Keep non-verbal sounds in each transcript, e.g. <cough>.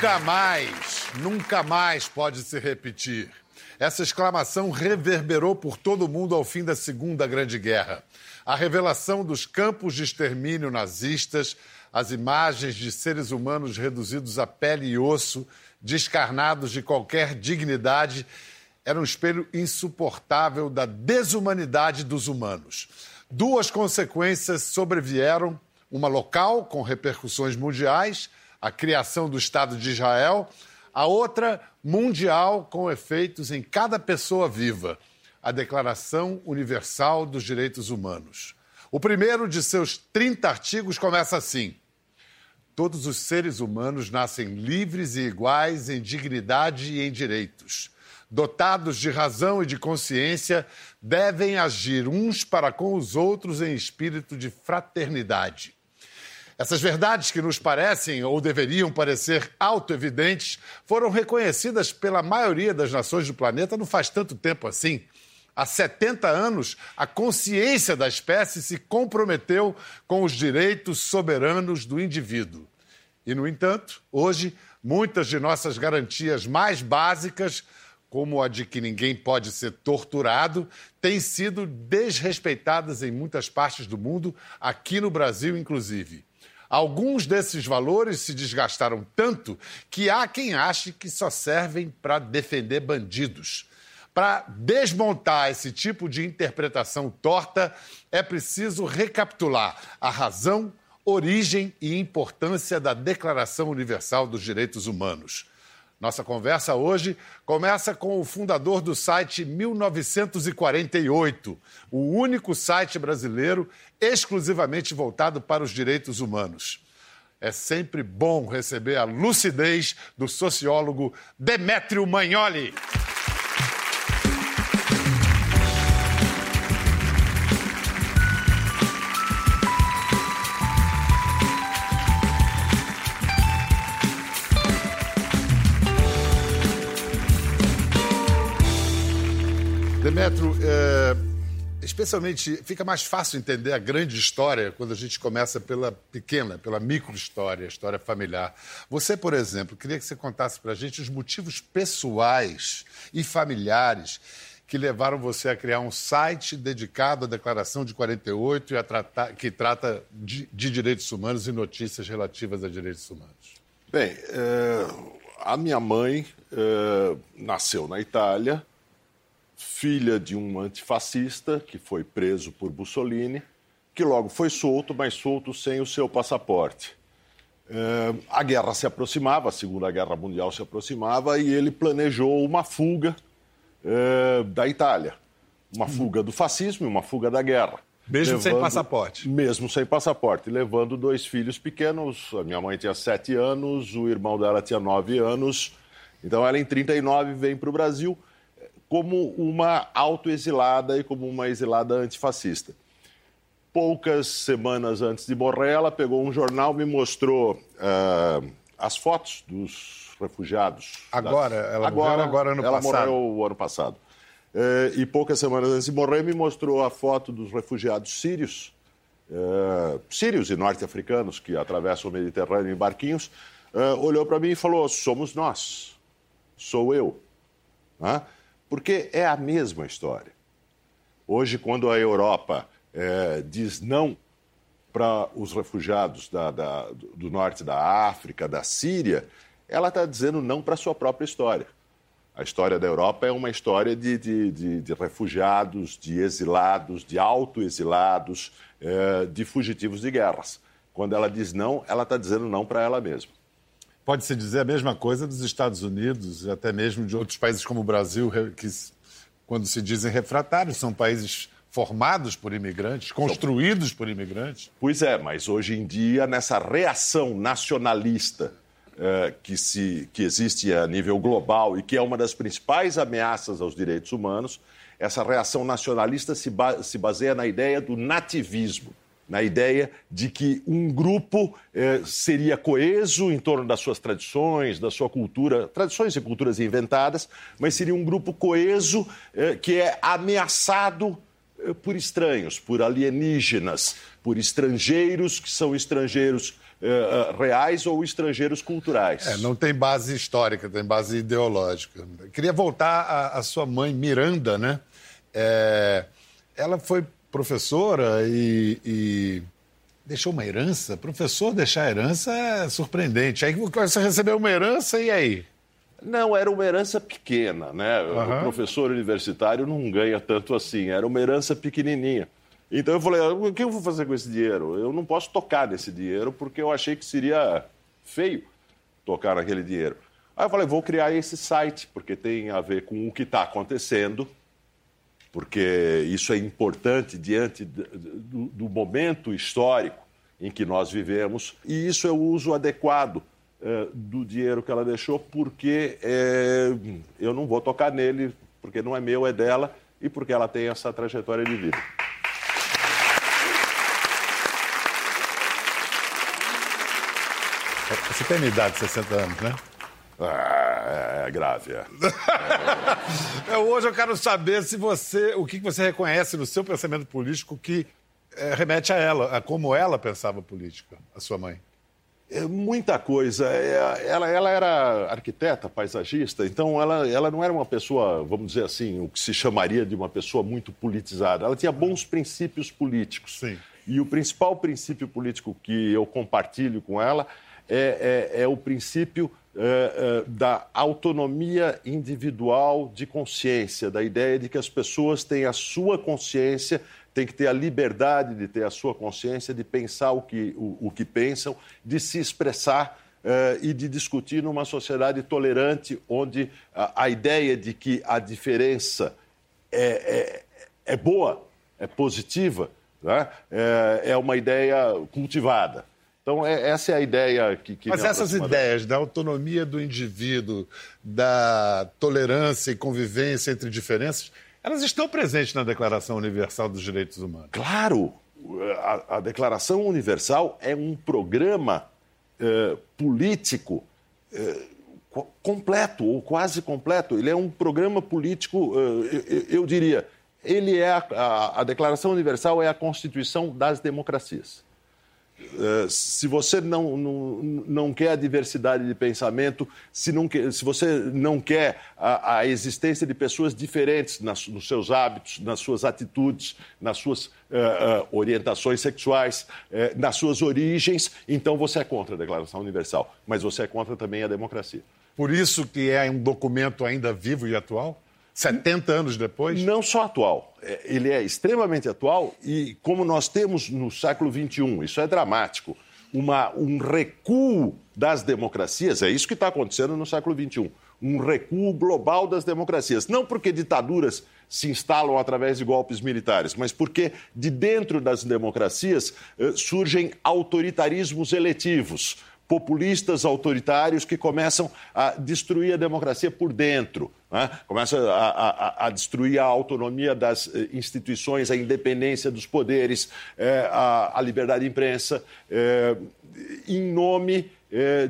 Nunca mais, nunca mais pode se repetir. Essa exclamação reverberou por todo o mundo ao fim da Segunda Grande Guerra. A revelação dos campos de extermínio nazistas, as imagens de seres humanos reduzidos a pele e osso, descarnados de qualquer dignidade, era um espelho insuportável da desumanidade dos humanos. Duas consequências sobrevieram: uma local, com repercussões mundiais, a criação do Estado de Israel, a outra mundial, com efeitos em cada pessoa viva, a Declaração Universal dos Direitos Humanos. O primeiro de seus 30 artigos começa assim: Todos os seres humanos nascem livres e iguais em dignidade e em direitos. Dotados de razão e de consciência, devem agir uns para com os outros em espírito de fraternidade. Essas verdades que nos parecem ou deveriam parecer autoevidentes foram reconhecidas pela maioria das nações do planeta não faz tanto tempo assim. Há 70 anos, a consciência da espécie se comprometeu com os direitos soberanos do indivíduo. E, no entanto, hoje, muitas de nossas garantias mais básicas, como a de que ninguém pode ser torturado, têm sido desrespeitadas em muitas partes do mundo, aqui no Brasil, inclusive. Alguns desses valores se desgastaram tanto que há quem ache que só servem para defender bandidos. Para desmontar esse tipo de interpretação torta, é preciso recapitular a razão, origem e importância da Declaração Universal dos Direitos Humanos. Nossa conversa hoje começa com o fundador do site 1948, o único site brasileiro exclusivamente voltado para os direitos humanos. É sempre bom receber a lucidez do sociólogo Demétrio Magnoli. Demetrio, é, especialmente fica mais fácil entender a grande história quando a gente começa pela pequena, pela micro-história, a história familiar. Você, por exemplo, queria que você contasse para a gente os motivos pessoais e familiares que levaram você a criar um site dedicado à Declaração de 48 e tratar, que trata de, de, direitos humanos e notícias relativas a direitos humanos. Bem, é, a minha mãe é, nasceu na Itália filha de um antifascista que foi preso por Mussolini, que logo foi solto, mas solto sem o seu passaporte. Uh, a guerra se aproximava, a Segunda Guerra Mundial se aproximava, e ele planejou uma fuga uh, da Itália. Uma fuga do fascismo e uma fuga da guerra. Mesmo levando, sem passaporte? Mesmo sem passaporte, levando dois filhos pequenos. A minha mãe tinha sete anos, o irmão dela tinha nove anos. Então ela, em 39, vem para o Brasil como uma autoexilada e como uma exilada antifascista. Poucas semanas antes de morrer, ela pegou um jornal, me mostrou uh, as fotos dos refugiados. Agora? Ela agora, morreu agora ano ela passado? Ela morreu o ano passado. Uh, e poucas semanas antes de morrer, me mostrou a foto dos refugiados sírios, uh, sírios e norte-africanos que atravessam o Mediterrâneo em barquinhos. olhou para mim e falou: Somos nós, sou eu. Uh, porque é a mesma história. Hoje, quando a Europa é, diz não para os refugiados da, da, do norte da África, da Síria, ela está dizendo não para a sua própria história. A história da Europa é uma história de, de, de, de refugiados, de exilados, de autoexilados, é, de fugitivos de guerras. Quando ela diz não, ela está dizendo não para ela mesma. Pode-se dizer a mesma coisa dos Estados Unidos e até mesmo de outros países como o Brasil, que, quando se dizem refratários, são países formados por imigrantes, construídos por imigrantes. Pois é, mas hoje em dia, nessa reação nacionalista é, que, se, que existe a nível global e que é uma das principais ameaças aos direitos humanos, essa reação nacionalista se, ba se baseia na ideia do nativismo na ideia de que um grupo eh, seria coeso em torno das suas tradições, da sua cultura, tradições e culturas inventadas, mas seria um grupo coeso eh, que é ameaçado eh, por estranhos, por alienígenas, por estrangeiros que são estrangeiros uh, reais ou estrangeiros culturais. É, não tem base histórica, tem base ideológica. Queria voltar à, sua mãe, Miranda, né? É, ela foi professora e, e, deixou uma herança. Professor deixar herança é surpreendente. Aí você recebeu uma herança e aí? Não, era uma herança pequena, né? Uhum. O professor universitário não ganha tanto assim, era uma herança pequenininha. Então eu falei, o que eu vou fazer com esse dinheiro? Eu não posso tocar nesse dinheiro porque eu achei que seria feio tocar naquele dinheiro. Aí eu falei, vou criar esse site, porque tem a ver com o que está acontecendo, porque isso é importante diante do, do, momento histórico em que nós vivemos, e isso é o uso adequado eh, do dinheiro que ela deixou, porque eh, eu não vou tocar nele, porque não é meu, é dela, e porque ela tem essa trajetória de vida. Você tem a idade, 60 anos, né? Ah, é grave, é. <laughs> é. Hoje eu quero saber se você, o que você reconhece no seu pensamento político que é, remete a ela, a como ela pensava política, a sua mãe. É, muita coisa. É, ela, ela era arquiteta, paisagista, então ela, ela não era uma pessoa, vamos dizer assim, o que se chamaria de uma pessoa muito politizada. Ela tinha bons princípios políticos. Sim. E o principal princípio político que eu compartilho com ela é, é, é o princípio é, é, da autonomia individual de consciência, da ideia de que as pessoas têm a sua consciência, têm que ter a liberdade de ter a sua consciência, de pensar o que, o, o que pensam, de se expressar é, e de discutir numa sociedade tolerante, onde a, a ideia de que a diferença é, é, é boa, é positiva, né? é uma ideia cultivada. Então, é, essa é a ideia que. que Mas essas ideias da autonomia do indivíduo, da tolerância e convivência entre diferenças, elas estão presentes na Declaração Universal dos Direitos Humanos. Claro! A, a Declaração Universal é um programa eh, político eh, completo, ou quase completo. Ele é um programa político, eh, eu, eu, diria, ele é a, a, a Declaração Universal é a Constituição das democracias. Eh, se você não, não, não quer a diversidade de pensamento, se, não quer, se você não quer a, a existência de pessoas diferentes nas, nos seus hábitos, nas suas atitudes, nas suas uh, uh, orientações sexuais, uh, nas suas origens, então você é contra a Declaração Universal. Mas você é contra também a democracia. Por isso que é um documento ainda vivo e atual? 70 anos depois? Não só atual. É, ele é extremamente atual e, como nós temos no século XXI, isso é dramático, uma, um recuo das democracias, é isso que está acontecendo no século XXI, um recuo global das democracias. Não porque ditaduras se instalam através de golpes militares, mas porque de dentro das democracias eh, surgem autoritarismos eletivos populistas autoritários que começam a destruir a democracia por dentro, né? começam a, a, a, destruir a autonomia das eh, instituições, a independência dos poderes, eh, a, a, liberdade de imprensa, eh, em nome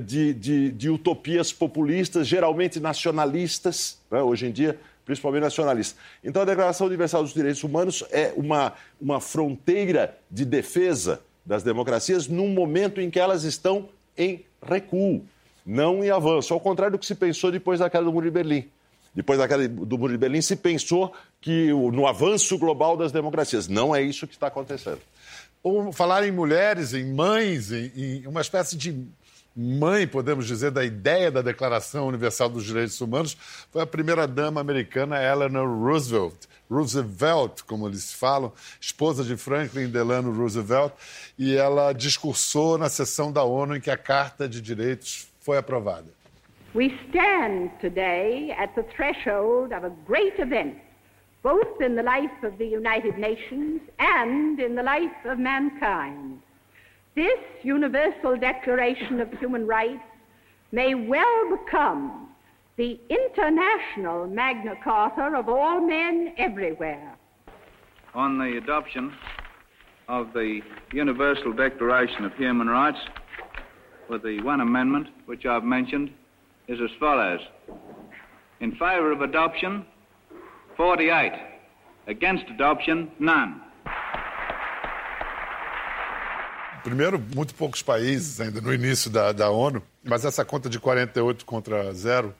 de, de, de, utopias populistas, geralmente nacionalistas, né? hoje em dia principalmente nacionalistas. Então, a Declaração Universal dos Direitos Humanos é uma, uma fronteira de defesa das democracias num momento em que elas estão em recuo, não em avanço, ao contrário do que se pensou depois da queda do Muro de Berlim. Depois da queda do Muro de Berlim, se pensou que no avanço global das democracias. Não é isso que está acontecendo. Ou falar em mulheres, em mães, em, em uma espécie de mãe, podemos dizer, da ideia da Declaração Universal dos Direitos Humanos, foi a primeira-dama americana Eleanor Roosevelt. Roosevelt, como eles falam, esposa de Franklin Delano Roosevelt, e ela discursou na sessão da ONU em que a Carta de Direitos foi aprovada. We stand today at the threshold of a great event, both in the life of the United Nations and in the life of mankind. This Universal Declaration of Human Rights may well become the international Magna Carta of all men everywhere. On the adoption of the Universal Declaration of Human Rights, with the one amendment which I've mentioned, is as follows. In favour of adoption, 48. Against adoption, none. Primeiro, muito poucos países ainda no início da, da ONU, mas essa conta de 48 contra zero,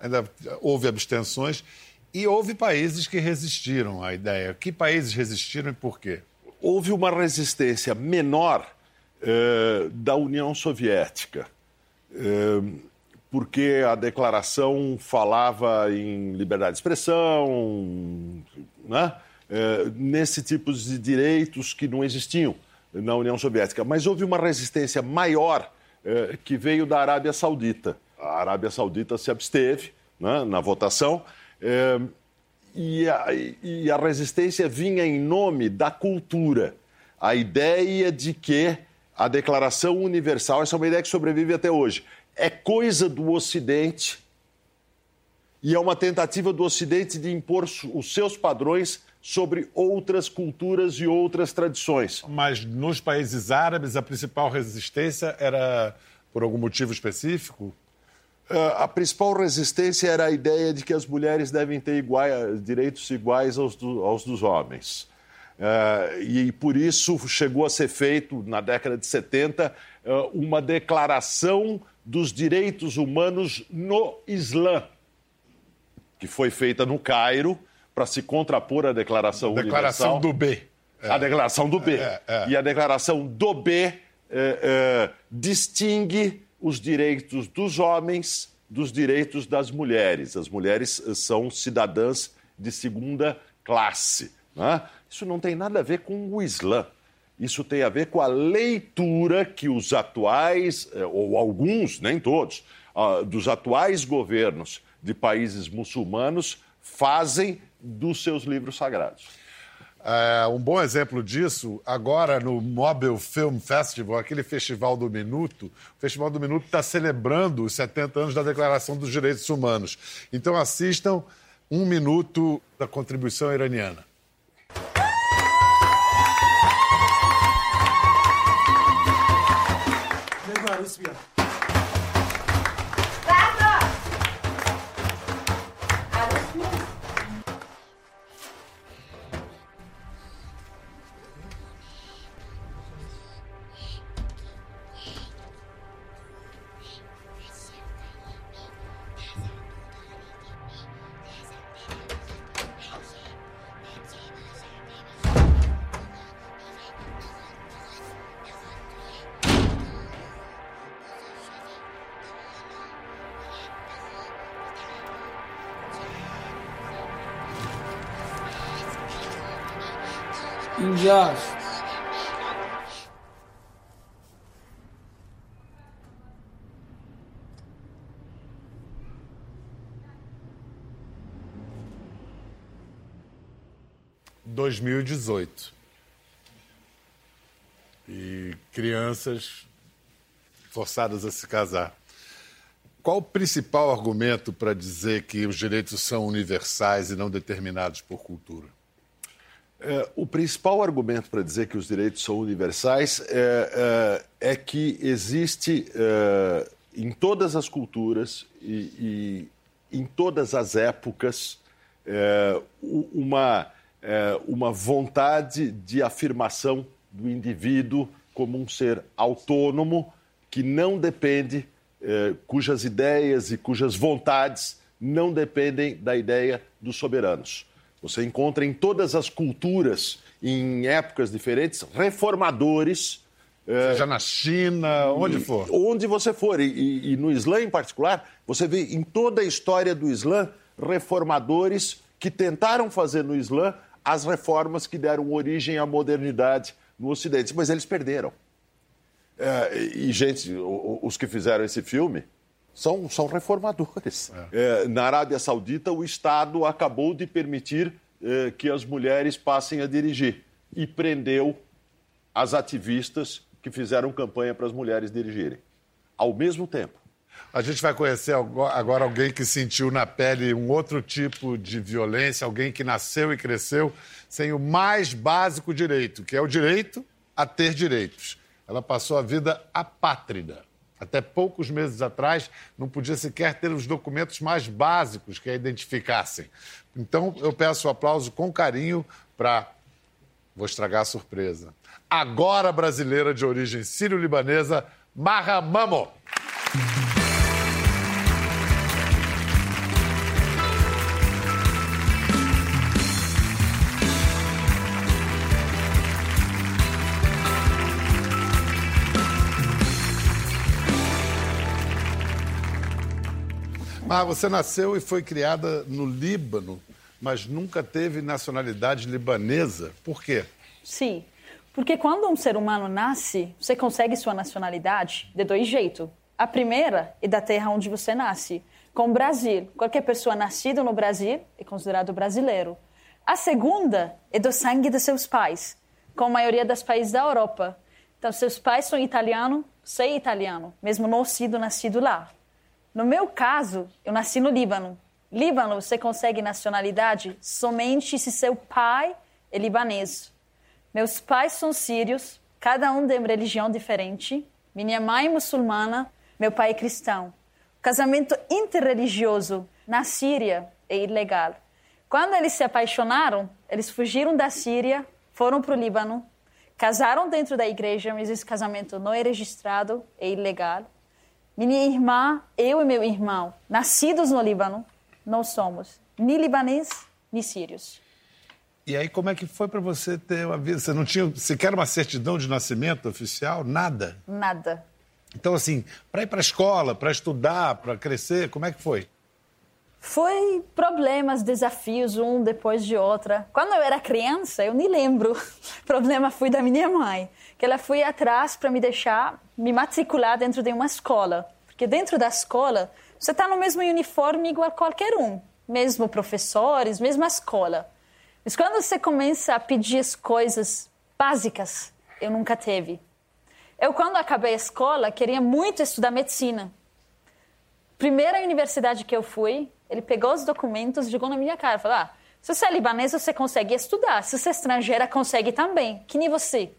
ainda houve abstenções e houve países que resistiram à ideia. Que países resistiram e por quê? Houve uma resistência menor eh, da União Soviética, eh, porque a declaração falava em liberdade de expressão, né? eh, nesse tipo de direitos que não existiam na União Soviética. Mas houve uma resistência maior eh, que veio da Arábia Saudita. A Arábia Saudita se absteve né, na votação. Eh, e, a, e a resistência vinha em nome da cultura. A ideia de que a Declaração Universal, essa é uma ideia que sobrevive até hoje, é coisa do Ocidente e é uma tentativa do Ocidente de impor os seus padrões sobre outras culturas e outras tradições. Mas nos países árabes, a principal resistência era por algum motivo específico? Uh, a principal resistência era a ideia de que as mulheres devem ter iguais, direitos iguais aos, do, aos dos homens. Uh, e por isso chegou a ser feito, na década de 70, uh, uma declaração dos direitos humanos no Islã, que foi feita no Cairo para se contrapor à Declaração, declaração Universal. do B. É. A Declaração do B. É, é. E a Declaração do B eh, eh, distingue os direitos dos homens dos direitos das mulheres. As mulheres eh, são cidadãs de segunda classe. Né? Isso não tem nada a ver com o Islã. Isso tem a ver com a leitura que os atuais, ou alguns, nem todos, ah, dos atuais governos de países muçulmanos fazem dos seus livros sagrados. É, um bom exemplo disso, agora no Mobile Film Festival, aquele festival do Minuto, o Festival do Minuto está celebrando os 70 anos da Declaração dos Direitos Humanos. Então assistam um minuto da contribuição iraniana. Injusto. Dois mil e dezoito. E crianças forçadas a se casar. Qual o principal argumento para dizer que os direitos são universais e não determinados por cultura? É, o principal argumento para dizer que os direitos são universais é, é, é que existe é, em todas as culturas e, e em todas as épocas é, uma, é, uma vontade de afirmação do indivíduo como um ser autônomo que não depende, cujas ideias e cujas vontades não dependem da ideia dos soberanos. Você encontra em todas as culturas, em épocas diferentes, reformadores. Seja é, na China, onde for. Onde você for. E, e, no Islã, em particular, você vê em toda a história do Islã reformadores que tentaram fazer no Islã as reformas que deram origem à modernidade no Ocidente. Mas eles perderam. É, e, gente, os que fizeram esse filme são, são reformadores. É. É, na Arábia Saudita, o Estado acabou de permitir é, que as mulheres passem a dirigir e prendeu as ativistas que fizeram campanha para as mulheres dirigirem. Ao mesmo tempo. A gente vai conhecer agora alguém que sentiu na pele um outro tipo de violência, alguém que nasceu e cresceu sem o mais básico direito, que é o direito a ter direitos. Ela passou a vida apátrida. Até poucos meses atrás, não podia sequer ter os documentos mais básicos que a identificassem. Então, eu peço o aplauso com carinho para. Vou estragar a surpresa. Agora brasileira de origem sírio-libanesa, Marra Mas você nasceu e foi criada no Líbano, mas nunca teve nacionalidade libanesa. Por quê? Sim, porque quando um ser humano nasce, você consegue sua nacionalidade de dois jeitos. A primeira é da terra onde você nasce, com o Brasil. Qualquer pessoa nascida no Brasil é considerado brasileiro. A segunda é do sangue dos seus pais, com a maioria dos países da Europa. Então, seus pais são italianos, você é italiano, mesmo não sido nascido lá. No meu caso, eu nasci no Líbano. Líbano, você consegue nacionalidade somente se seu pai é libanês. Meus pais são sírios, cada um de uma religião diferente. Minha mãe é muçulmana, meu pai é cristão. Casamento interreligioso na Síria é ilegal. Quando eles se apaixonaram, eles fugiram da Síria, foram para o Líbano, casaram dentro da igreja, mas esse casamento não é registrado, é ilegal. Minha irmã, eu e meu irmão, nascidos no Líbano, não somos nem libanês, nem sírios. E aí, como é que foi para você ter uma vida? Você não tinha sequer uma certidão de nascimento oficial? Nada? Nada. Então, assim, para ir para a escola, para estudar, para crescer, como é que foi? Foi problemas, desafios, um depois de outra. Quando eu era criança, eu nem lembro. O <laughs> problema foi da minha mãe, que ela foi atrás para me deixar me matricular dentro de uma escola. Porque dentro da escola, você está no mesmo uniforme igual qualquer um. Mesmo professores, mesma escola. Mas quando você começa a pedir as coisas básicas, eu nunca teve. Eu, quando acabei a escola, queria muito estudar medicina. Primeira universidade que eu fui, ele pegou os documentos e jogou na minha cara. Falou, ah, se você é libanês, você consegue estudar. Se você é estrangeira, consegue também. Que nem você.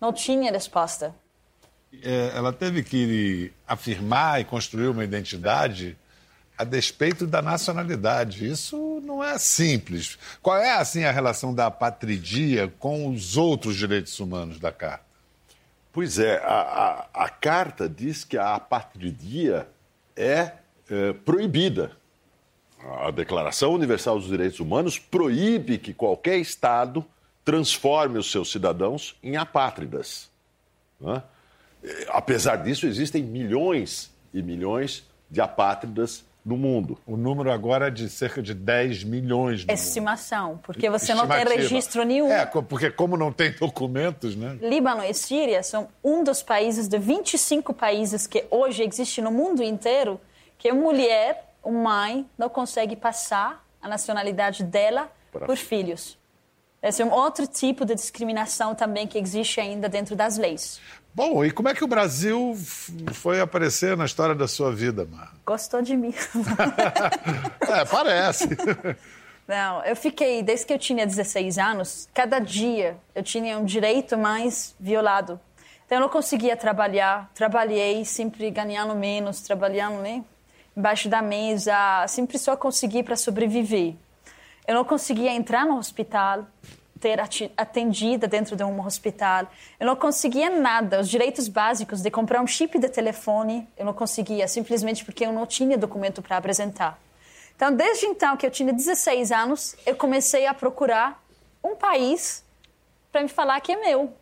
Não tinha resposta. É, ela teve que afirmar e construir uma identidade a despeito da nacionalidade. Isso não é simples. Qual é, assim, a relação da patridia com os outros direitos humanos da Carta? Pois é, a, a, a Carta diz que a apatridia é, é proibida. A Declaração Universal dos Direitos Humanos proíbe que qualquer Estado transforme os seus cidadãos em apátridas. Né? Apesar disso, existem milhões e milhões de apátridas no mundo. O número agora é de cerca de 10 milhões. No Estimação, mundo. porque você não tem registro nenhum. É, porque como não tem documentos, né? Líbano e Síria são um dos países de 25 países que hoje existe no mundo inteiro que a mulher, uma mãe, não consegue passar a nacionalidade dela Para... por filhos. Esse é um outro tipo de discriminação também que existe ainda dentro das leis. Bom, e como é que o Brasil foi aparecer na história da sua vida, Mar? Gostou de mim. <laughs> é, parece. <laughs> Não, eu fiquei, desde que eu tinha 16 anos, cada dia eu tinha um direito mais violado. Então eu não conseguia trabalhar, trabalhei sempre ganhando menos, trabalhando né, embaixo da mesa, sempre só consegui para sobreviver. Eu não conseguia entrar no hospital, ter atendida dentro de um hospital. Eu não conseguia nada. Os direitos básicos de comprar um chip de telefone, eu não conseguia, simplesmente porque eu não tinha documento para apresentar. Então, desde então que eu tinha 16 anos, eu comecei a procurar um país para me falar que é meu.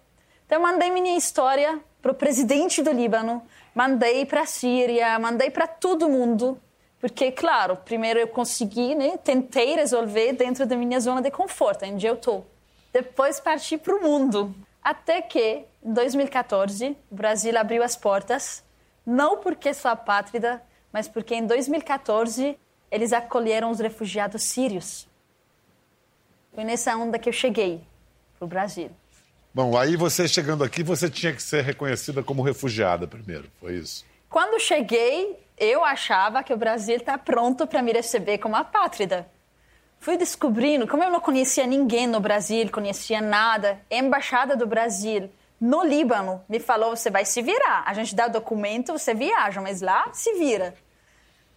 Então, eu mandei minha história para o presidente do Líbano, mandei para a Síria, mandei para todo mundo porque, claro, primeiro eu consegui, né, tentei resolver dentro da minha zona de conforto, onde eu estou. Depois parti para o mundo. Até que, em 2014, o Brasil abriu as portas, não porque sou apátrida, mas porque em 2014 eles acolheram os refugiados sírios. Foi nessa onda que eu cheguei para o Brasil. Bom, aí você chegando aqui, você tinha que ser reconhecida como refugiada primeiro, foi isso? Quando cheguei, eu achava que o Brasil está pronto para me receber como apátrida. Fui descobrindo, como eu não conhecia ninguém no Brasil, conhecia nada, a embaixada do Brasil no Líbano, me falou: você vai se virar. A gente dá documento, você viaja, mas lá se vira.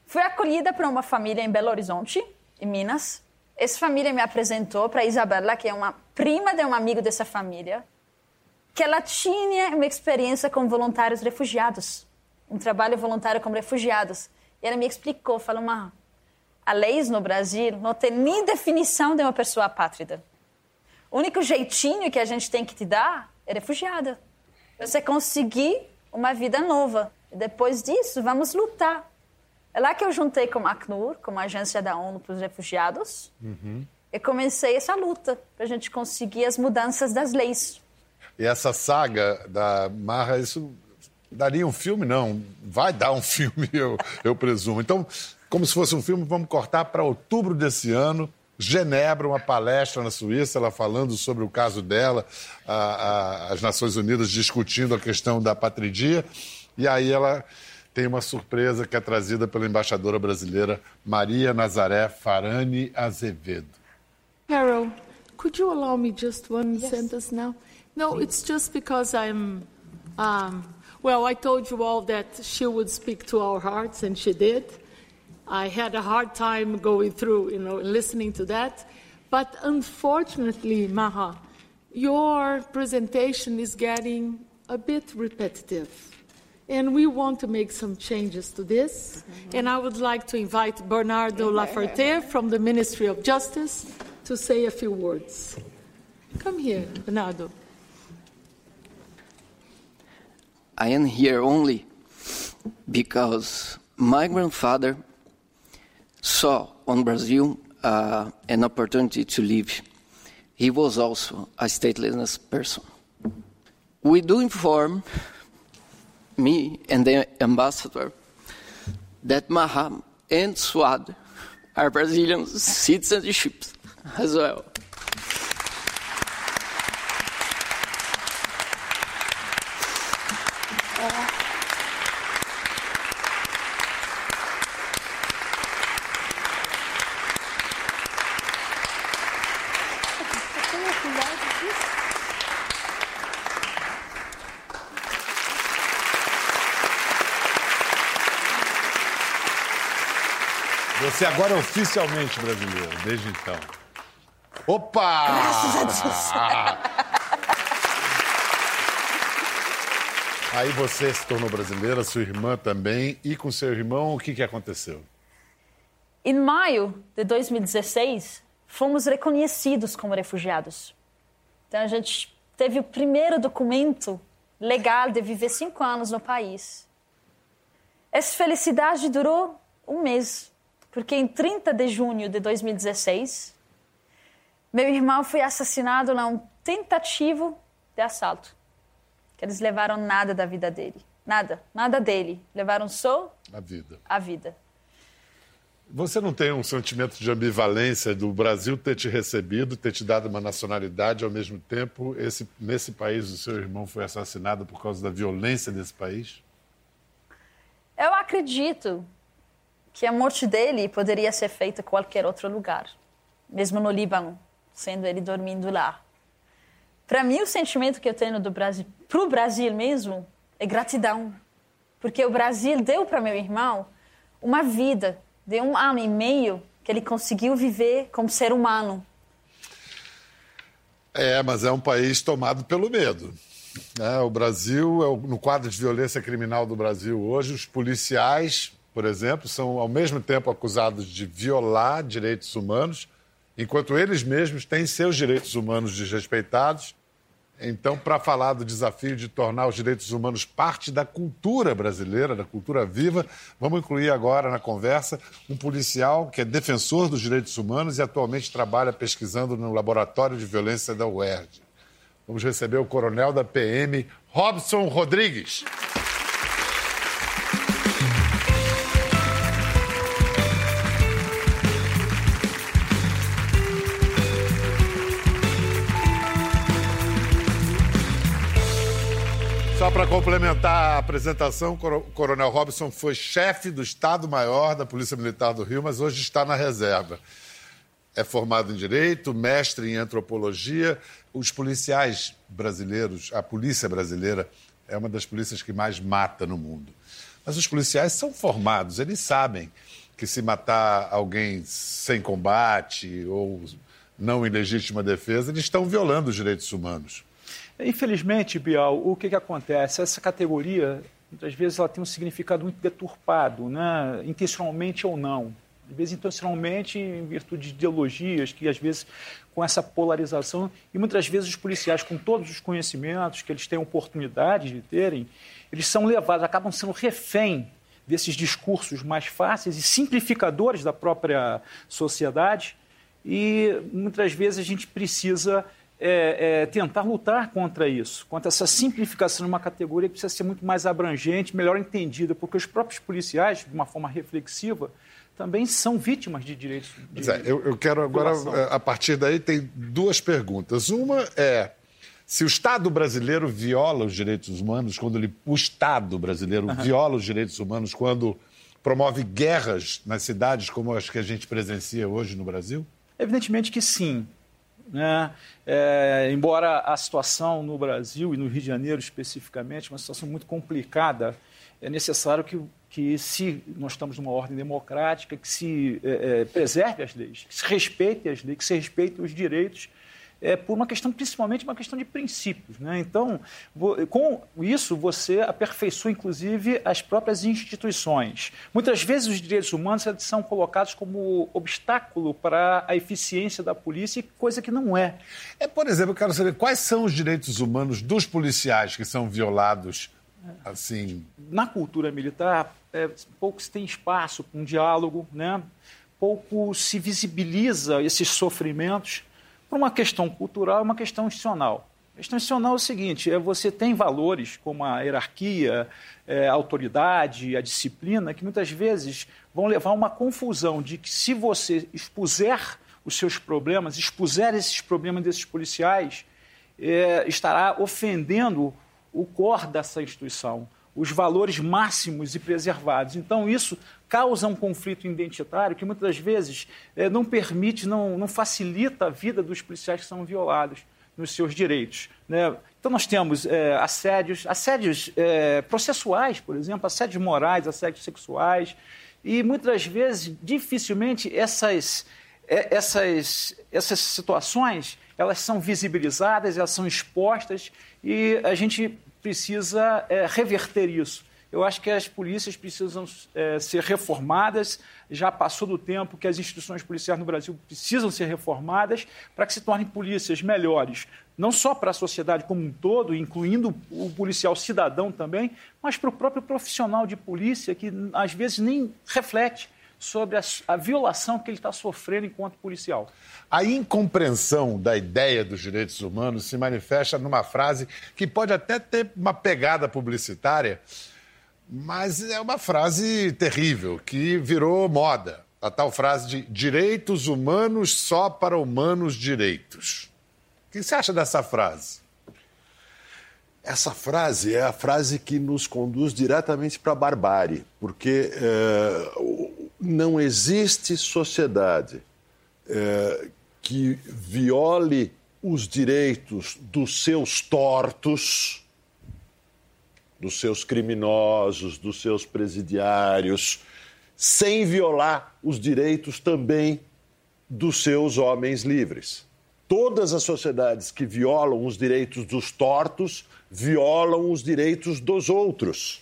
Fui acolhida por uma família em Belo Horizonte, em Minas. Essa família me apresentou para Isabela, que é uma prima de um amigo dessa família, que ela tinha uma experiência com voluntários refugiados, um trabalho voluntário com refugiados. E ela me explicou, falou, uma a leis no Brasil não tem nem definição de uma pessoa apátrida. O único jeitinho que a gente tem que te dar é refugiada. Você conseguir uma vida nova. Depois disso, vamos lutar. É lá que eu juntei com a Acnur, com a agência da ONU para os refugiados, uhum. e comecei essa luta para a gente conseguir as mudanças das leis. E essa saga da Marra, isso daria um filme? Não, vai dar um <laughs> filme, eu, eu presumo. Então, como se fosse um filme, vamos cortar para outubro desse ano. Genebra, uma palestra na Suíça, ela falando sobre o caso dela, a, a, as Nações Unidas discutindo a questão da patridia. E aí ela tem uma surpresa que é trazida pela embaixadora brasileira Maria Nazaré Farani Azevedo. Carol, could you allow me just one yes. sentence now? No, it's just because I'm. Um, well, I told you all that she would speak to our hearts, and she did. I had a hard time going through, you know, listening to that. But unfortunately, Maha, your presentation is getting a bit repetitive. And we want to make some changes to this. Mm-hmm. And I would like to invite Bernardo Laferté from the Ministry of Justice to say a few words. Come here, Bernardo. I am here only because my grandfather saw on Brazil uh, an opportunity to live. He was also a stateless person. We do inform me and the ambassador that Maham and Swad are Brazilian citizenships as well. Você agora é oficialmente brasileiro, desde então. Opa! Graças a Deus. <laughs> Aí você se tornou brasileira, sua irmã também. E com seu irmão, o que, que aconteceu? Em maio de 2016, fomos reconhecidos como refugiados. Então a gente teve o primeiro documento legal de viver cinco anos no país. Essa felicidade durou um mês porque em 30 de junho de 2016, meu irmão foi assassinado num tentativo de assalto. Que eles levaram nada da vida dele. Nada, nada dele. Levaram só a vida. A vida. Você não tem um sentimento de ambivalência do Brasil ter te recebido, ter te dado uma nacionalidade, ao mesmo tempo, esse, nesse país o seu irmão foi assassinado por causa da violência desse país? Eu acredito que a morte dele poderia ser feita em qualquer outro lugar, mesmo no Líbano, sendo ele dormindo lá. Para mim, o sentimento que eu tenho do Brasil, para o Brasil mesmo, é gratidão, porque o Brasil deu para meu irmão uma vida de um ano e meio que ele conseguiu viver como ser humano. É, mas é um país tomado pelo medo. É, o Brasil, no quadro de violência criminal do Brasil hoje, os policiais por exemplo, são ao mesmo tempo acusados de violar direitos humanos, enquanto eles mesmos têm seus direitos humanos desrespeitados. Então, para falar do desafio de tornar os direitos humanos parte da cultura brasileira, da cultura viva, vamos incluir agora na conversa um policial que é defensor dos direitos humanos e atualmente trabalha pesquisando no Laboratório de Violência da UERJ. Vamos receber o coronel da PM, Robson Rodrigues. Só para complementar a apresentação, o Coronel Robson foi chefe do Estado-Maior da Polícia Militar do Rio, mas hoje está na reserva. é formado em direito, mestre em antropologia. Os policiais brasileiros, a polícia brasileira é uma das polícias que mais mata no mundo. Mas os policiais são formados, eles sabem que se matar alguém sem combate ou não em legítima defesa, eles estão violando os direitos humanos. Infelizmente, Bial, o que, que acontece? Essa categoria, muitas vezes, ela tem um significado muito deturpado, né? intencionalmente ou não. Às vezes, intencionalmente, em virtude de ideologias que, às vezes, com essa polarização, e muitas vezes os policiais, com todos os conhecimentos que eles têm oportunidade de terem, eles são levados, acabam sendo refém desses discursos mais fáceis e simplificadores da própria sociedade, e muitas vezes a gente precisa é, é, tentar lutar contra isso, contra essa simplificação de uma categoria que precisa ser muito mais abrangente, melhor entendida, porque os próprios policiais, de uma forma reflexiva, também são vítimas de direitos. De é, eu, eu, quero agora, é, a partir daí, tem duas perguntas. Uma é se o Estado brasileiro viola os direitos humanos quando ele, o Estado brasileiro uhum. viola os direitos humanos quando promove guerras nas cidades como as que a gente presencia hoje no Brasil? Evidentemente que sim. Né? É, embora a situação no Brasil e no Rio de Janeiro especificamente, uma situação muito complicada, é necessário que, que se nós estamos numa ordem democrática, que se é, é preserve as leis, que se respeite as leis, que se respeite os direitos é, por uma questão, principalmente uma questão de princípios. Né? Então, com isso, você aperfeiçoa, inclusive, as próprias instituições. Muitas vezes os direitos humanos são colocados como obstáculo para a eficiência da polícia, coisa que não é. É, por exemplo, eu quero saber quais são os direitos humanos dos policiais que são violados assim. Na cultura militar, é, pouco se tem espaço para um diálogo, né? pouco se visibiliza esses sofrimentos por uma questão cultural uma questão institucional. A questão institucional é o seguinte: é você tem valores como a hierarquia, é, a autoridade, a disciplina, que muitas vezes vão levar a uma confusão de que se você expuser os seus problemas, expuser esses problemas desses policiais, é, estará ofendendo o core dessa instituição, os valores máximos e preservados. Então, isso causa um conflito identitário que muitas vezes é, não permite, não, não facilita a vida dos policiais que são violados nos seus direitos. Né? Então, nós temos é, assédios, assédios é, processuais, por exemplo, assédios morais, assédios sexuais, e muitas vezes, dificilmente, essas, essas, essas situações elas são visibilizadas, elas são expostas, e a gente precisa reverter isso. Eu acho que as polícias precisam é, ser reformadas. Já passou do tempo que as instituições policiais no Brasil precisam ser reformadas para que se tornem polícias melhores, não só para a sociedade como um todo, incluindo o policial cidadão também, mas para o próprio profissional de polícia que às vezes nem reflete sobre a, a, violação que ele está sofrendo enquanto policial. A incompreensão da ideia dos direitos humanos se manifesta numa frase que pode até ter uma pegada publicitária, mas é uma frase terrível que virou moda. A tal frase de direitos humanos só para humanos direitos. O que você acha dessa frase? Essa frase é a frase que nos conduz diretamente para a barbárie, porque é, não existe sociedade é, que viole os direitos dos seus tortos dos seus criminosos, dos seus presidiários, sem violar os direitos também dos seus homens livres. Todas as sociedades que violam os direitos dos tortos violam os direitos dos outros.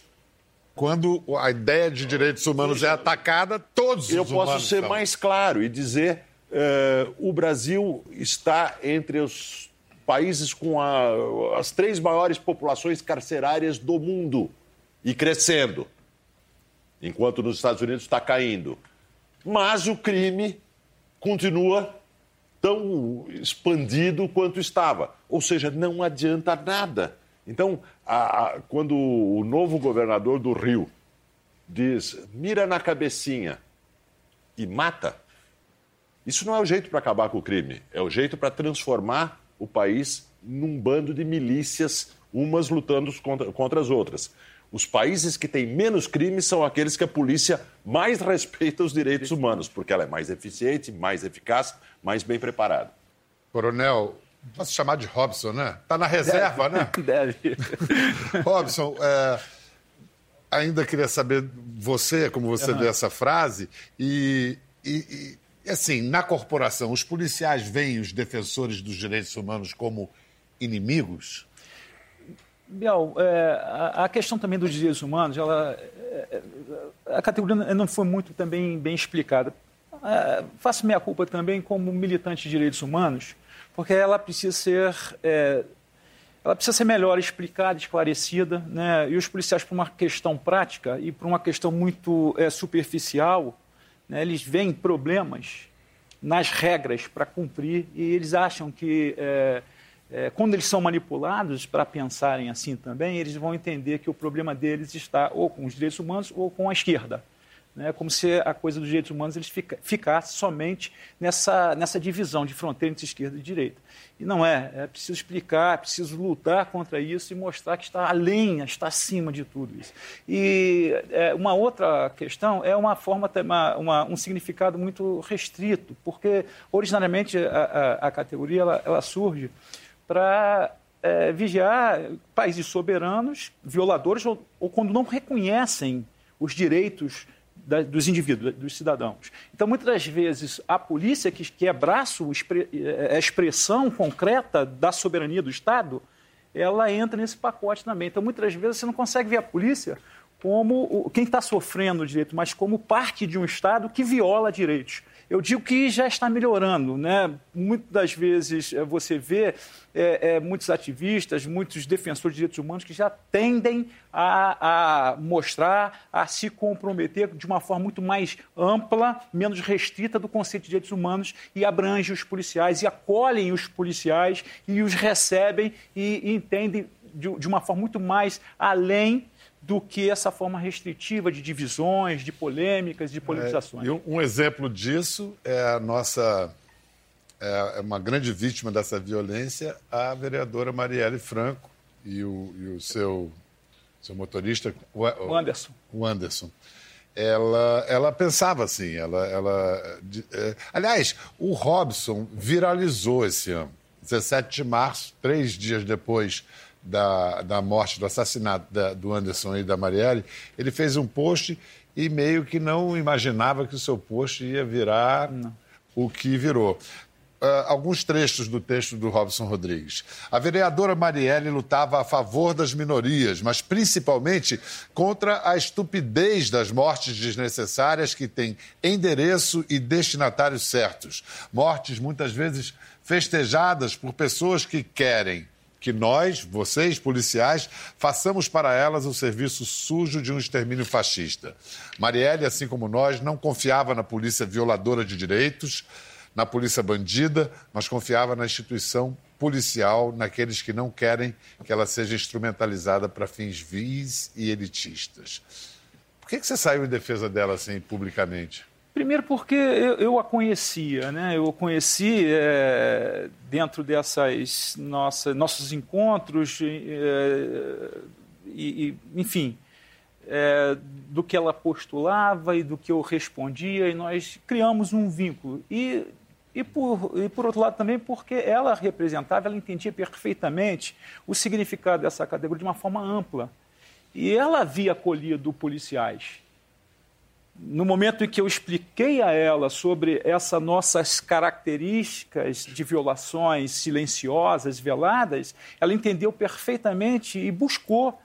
Quando a ideia de direitos humanos é atacada, todos Eu os humanos. Eu posso ser mais claro e dizer: uh, o Brasil está entre os países com a, as três maiores populações carcerárias do mundo e crescendo, enquanto nos Estados Unidos está caindo. Mas o crime continua tão expandido quanto estava. Ou seja, não adianta nada. Então, a, a, quando o novo governador do Rio diz mira na cabecinha e mata, isso não é o jeito para acabar com o crime, é o jeito para transformar o país num bando de milícias, umas lutando contra, contra as outras. os países que têm menos crimes são aqueles que a polícia mais <laughs> respeita os direitos humanos, porque ela é mais eficiente, mais eficaz, mais bem preparada. Coronel, posso chamar de Robson, né? Está na reserva, <laughs> Deve. né? <laughs> Deve. Robson, é, ainda queria saber você, como você uhum. deu essa frase, e, e, e, assim, na corporação, os policiais veem os defensores dos direitos humanos como inimigos? Biel, é, a, a, questão também dos direitos humanos, ela, é, a categoria não foi muito também bem explicada. É, faço minha culpa também como militante de direitos humanos, porque ela precisa ser, é, ela precisa ser melhor explicada, esclarecida, né? E os policiais, por uma questão prática e por uma questão muito é, superficial, né, eles veem problemas nas regras para cumprir e eles acham que é, é, quando eles são manipulados para pensarem assim também, eles vão entender que o problema deles está ou com os direitos humanos ou com a esquerda. Né? Como se a coisa dos direitos humanos eles fica, ficasse somente nessa, nessa divisão de fronteira entre esquerda e direita. E não é. É preciso explicar, é preciso lutar contra isso e mostrar que está além, está acima de tudo isso. E é, uma outra questão é uma forma, uma, uma, um significado muito restrito, porque originariamente a, a, a categoria ela, ela surge para é, vigiar países soberanos, violadores, ou, ou, quando não reconhecem os direitos da, dos indivíduos, dos cidadãos. Então, muitas das vezes, a polícia, que, que é braço, é, é expressão concreta da soberania do Estado, ela entra nesse pacote também. Então, muitas das vezes, você não consegue ver a polícia como quem está sofrendo o direito, mas como parte de um Estado que viola direitos. Eu digo que já está melhorando, né? Muitas das vezes eh, você vê é, é, muitos ativistas, muitos defensores de direitos humanos que já tendem a, a, mostrar, a se comprometer de uma forma muito mais ampla, menos restrita do conceito de direitos humanos e abrange os policiais e acolhem os policiais e os recebem e, e entendem de, de uma forma muito mais além do que essa forma restritiva de divisões, de polêmicas, de polemizações. É, um, um, exemplo disso é a nossa é, é uma grande vítima dessa violência, a vereadora Marielle Franco e o, e o seu seu motorista, o, o Anderson. O Anderson. Ela, ela pensava assim, ela, ela de, é, aliás, o Robson viralizou esse ano, 17 de março, três dias depois da, da morte, do assassinato da, do Anderson e da Marielle, ele fez um post e meio que não imaginava que o seu post ia virar não. o que virou. Uh, alguns trechos do texto do Robson Rodrigues. A vereadora Marielle lutava a favor das minorias, mas principalmente contra a estupidez das mortes desnecessárias que têm endereço e destinatários certos. Mortes muitas vezes festejadas por pessoas que querem que nós, vocês, policiais, façamos para elas o serviço sujo de um extermínio fascista. Marielle, assim como nós, não confiava na polícia violadora de direitos, na polícia bandida, mas confiava na instituição policial, naqueles que não querem que ela seja instrumentalizada para fins vis e elitistas. Por que, que você saiu em defesa dela assim publicamente? Primeiro porque eu, eu, a conhecia, né? Eu conheci é, dentro dessas nossos encontros é, e, e, enfim, é, do que ela postulava e do que eu respondia e nós criamos um vínculo e e por, e por outro lado também porque ela representava, ela entendia perfeitamente o significado dessa categoria de uma forma ampla. E ela havia acolhido policiais no momento em que eu expliquei a ela sobre essas nossas características de violações silenciosas, veladas, ela entendeu perfeitamente e buscou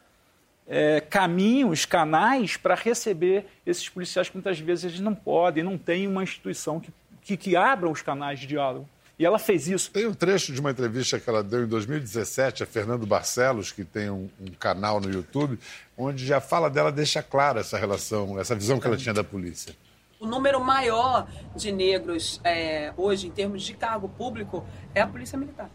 é, caminhos, canais para receber esses policiais que muitas vezes eles não podem, não têm uma instituição que, que, que abra os canais de diálogo. E ela fez isso. Tem um trecho de uma entrevista que ela deu em 2017 a Fernando Barcelos, que tem um, um, canal no YouTube, onde já fala dela, deixa clara essa relação, essa visão que ela tinha da polícia. O número maior de negros é, hoje, em termos de cargo público, é a polícia militar.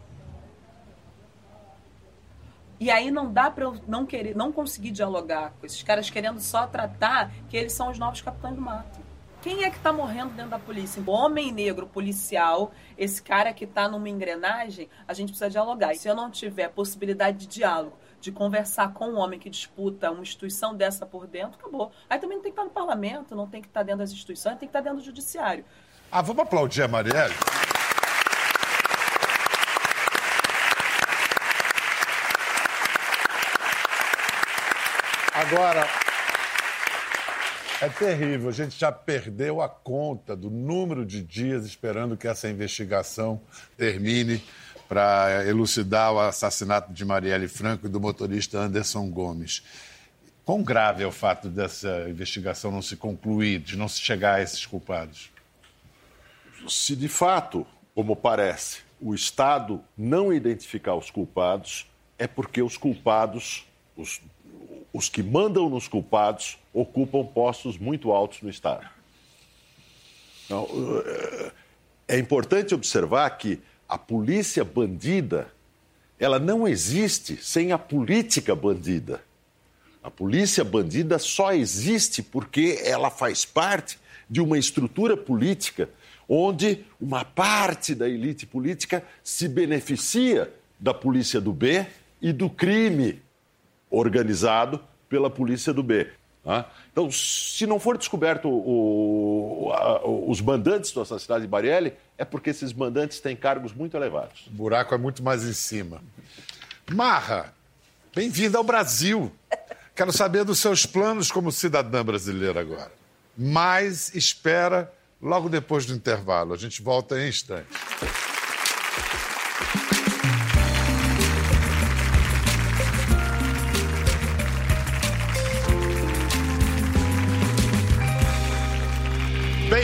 E aí não dá para eu não querer, não conseguir dialogar com esses caras querendo só tratar que eles são os novos capitães do mato. Quem é que está morrendo dentro da polícia? Homem negro policial, esse cara que está numa engrenagem, a gente precisa dialogar. Se eu não tiver possibilidade de diálogo de conversar com um homem que disputa uma instituição dessa por dentro, acabou. Aí também não tem que estar no parlamento, não tem que estar dentro das instituições, tem que estar dentro do judiciário. Ah, vamos aplaudir a Marielle? Agora, é terrível. A gente já perdeu a conta do número de dias esperando que essa investigação termine para elucidar o assassinato de Marielle Franco e do motorista Anderson Gomes. Quão grave é o fato dessa investigação não se concluir, de não se chegar a esses culpados? Se de fato, como parece, o Estado não identificar os culpados, é porque os culpados, os, os que mandam nos culpados, ocupam postos muito altos no Estado. Então, é importante observar que a polícia bandida, ela não existe sem a política bandida. A polícia bandida só existe porque ela faz parte de uma estrutura política onde uma parte da elite política se beneficia da polícia do B e do crime organizado pela polícia do B. Tá? Então, se não for descoberto o, a, os mandantes do assassinato de Marielle, é porque esses mandantes têm cargos muito elevados. O buraco é muito mais em cima. Marra, bem-vinda ao Brasil. Quero saber dos seus planos como cidadã brasileira agora. Mas espera logo depois do intervalo. A gente volta em instantes.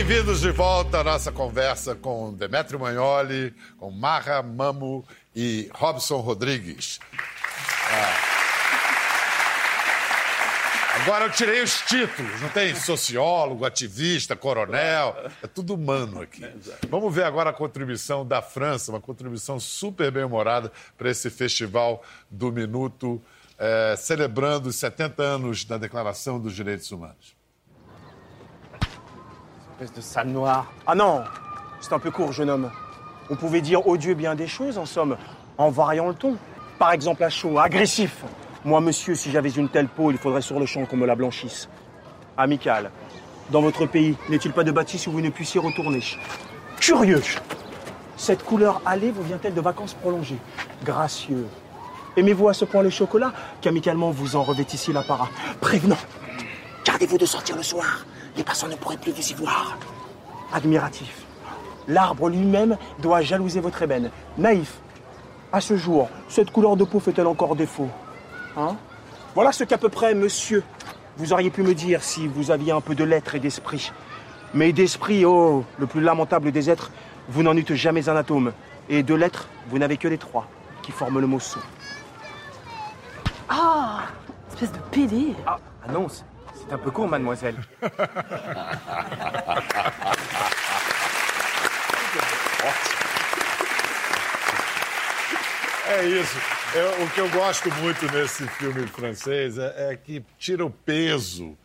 Bem-vindos de volta à nossa conversa com Demetrio Magnoli, com Marra Mamo e Robson Rodrigues. Ah. Agora eu tirei os títulos, não tem sociólogo, ativista, coronel, é tudo humano aqui. Vamos ver agora a contribuição da França, uma contribuição super bem-humorada para esse festival do Minuto, é, celebrando os 70 anos da Declaração dos Direitos Humanos. De sale noir. Ah non, c'est un peu court, jeune homme. On pouvait dire odieux bien des choses, en somme, en variant le ton. Par exemple, à chaud, agressif. Moi, monsieur, si j'avais une telle peau, il faudrait sur le champ qu'on me la blanchisse. Amical. Dans votre pays, n'est-il pas de bâtisse où vous ne puissiez retourner? Curieux. Cette couleur allée vous vient-elle de vacances prolongées? Gracieux. Aimez-vous à ce point le chocolat? Qu'amicalement vous en revêtissiez l'apparat Prévenant. Gardez-vous de sortir le soir. Les passants ne pourraient plus vous y voir. Admiratif. L'arbre lui-même doit jalouser votre ébène. Naïf. À ce jour, cette couleur de peau fait-elle encore défaut? Hein? Voilà ce qu'à peu près, monsieur, vous auriez pu me dire si vous aviez un peu de lettres et d'esprit. Mais d'esprit, oh, le plus lamentable des êtres, vous n'en eûtes jamais un atome. Et de lettres, vous n'avez que les trois, qui forment le mot sot. Ah Espèce de PD Ah, ah non, c'est un peu court, mademoiselle. É isso. Eu- o que eu gosto muito nesse filme francês é, é que tira o peso.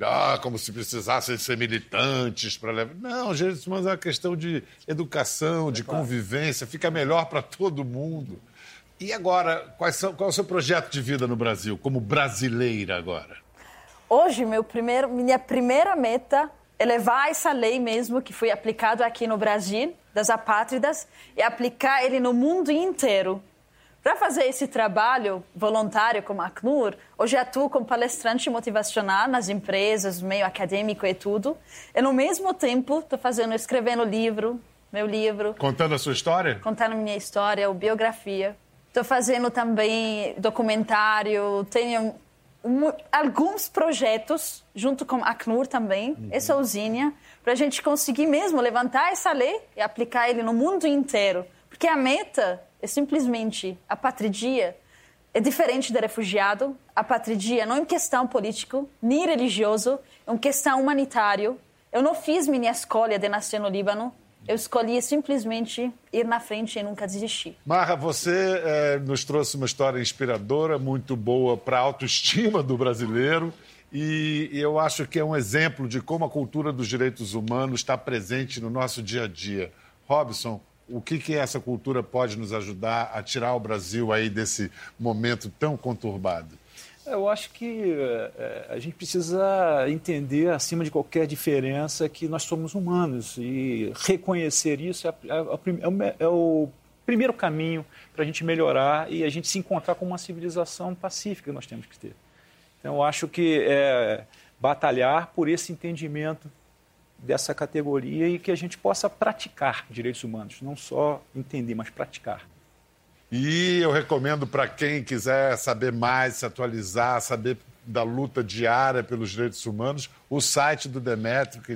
Ah, como se precisassem ser militantes para levar. Não, direitos humanos é uma questão de educação, de convivência, fica melhor para todo mundo. E agora, quais são- qual é o seu projeto de vida no Brasil, como brasileira agora? Hoje, meu primeiro, minha primeira meta é levar essa lei mesmo que foi aplicada aqui no Brasil, das apátridas, e aplicar ele no mundo inteiro. Para fazer esse trabalho voluntário como a Acnur, hoje atuo como palestrante motivacional nas empresas, meio acadêmico e tudo. E no mesmo tempo estou fazendo, escrevendo livro, meu livro, Contando a sua história? contando minha história, ou biografia. Estou fazendo também documentário, tenho um- alguns projetos junto com a Acnur também, e sozinha, para a gente conseguir mesmo levantar essa lei e aplicar ele no mundo inteiro. Porque a meta é simplesmente a patridia é diferente do refugiado. A patridia não é uma questão política, nem religioso, é uma questão humanitária. Eu não fiz minha escolha de nascer no Líbano. Eu escolhi simplesmente ir na frente e nunca desistir. Marra, você eh, nos trouxe uma história inspiradora, muito boa para a autoestima do brasileiro. E eu acho que é um exemplo de como a cultura dos direitos humanos está presente no nosso dia a dia. Robson, o que, que essa cultura pode nos ajudar a tirar o Brasil aí desse momento tão conturbado? Eu acho que é, a gente precisa entender, acima de qualquer diferença, que nós somos humanos e reconhecer isso é, é, é, é o primeiro caminho para a gente melhorar e a gente se encontrar com uma civilização pacífica que nós temos que ter. Então, eu acho que é batalhar por esse entendimento dessa categoria e que a gente possa praticar direitos humanos, não só entender, mas praticar. E eu recomendo para quem quiser saber mais, se atualizar, saber da luta diária pelos direitos humanos, o site do Demetrio, que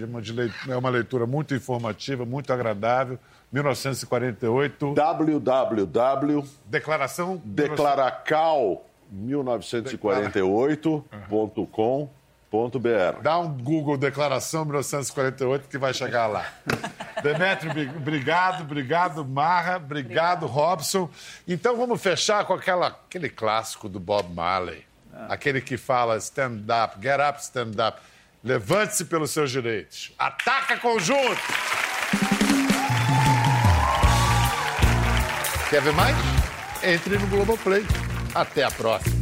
é uma leitura muito informativa, muito agradável, 1948. www. Declaração. Declaracal 1948.com br Dá um Google Declaração 1948 que vai chegar lá. <laughs> Demetrio, obrigado, obrigado, Marra, obrigado, obrigado, Robson. Então vamos fechar com aquela, aquele clássico do Bob Marley. Ah. Aquele que fala stand up, get up, stand up. Levante-se pelos seus direitos. Ataca conjunto! Quer ver mais? Entre no Globoplay. Até a próxima.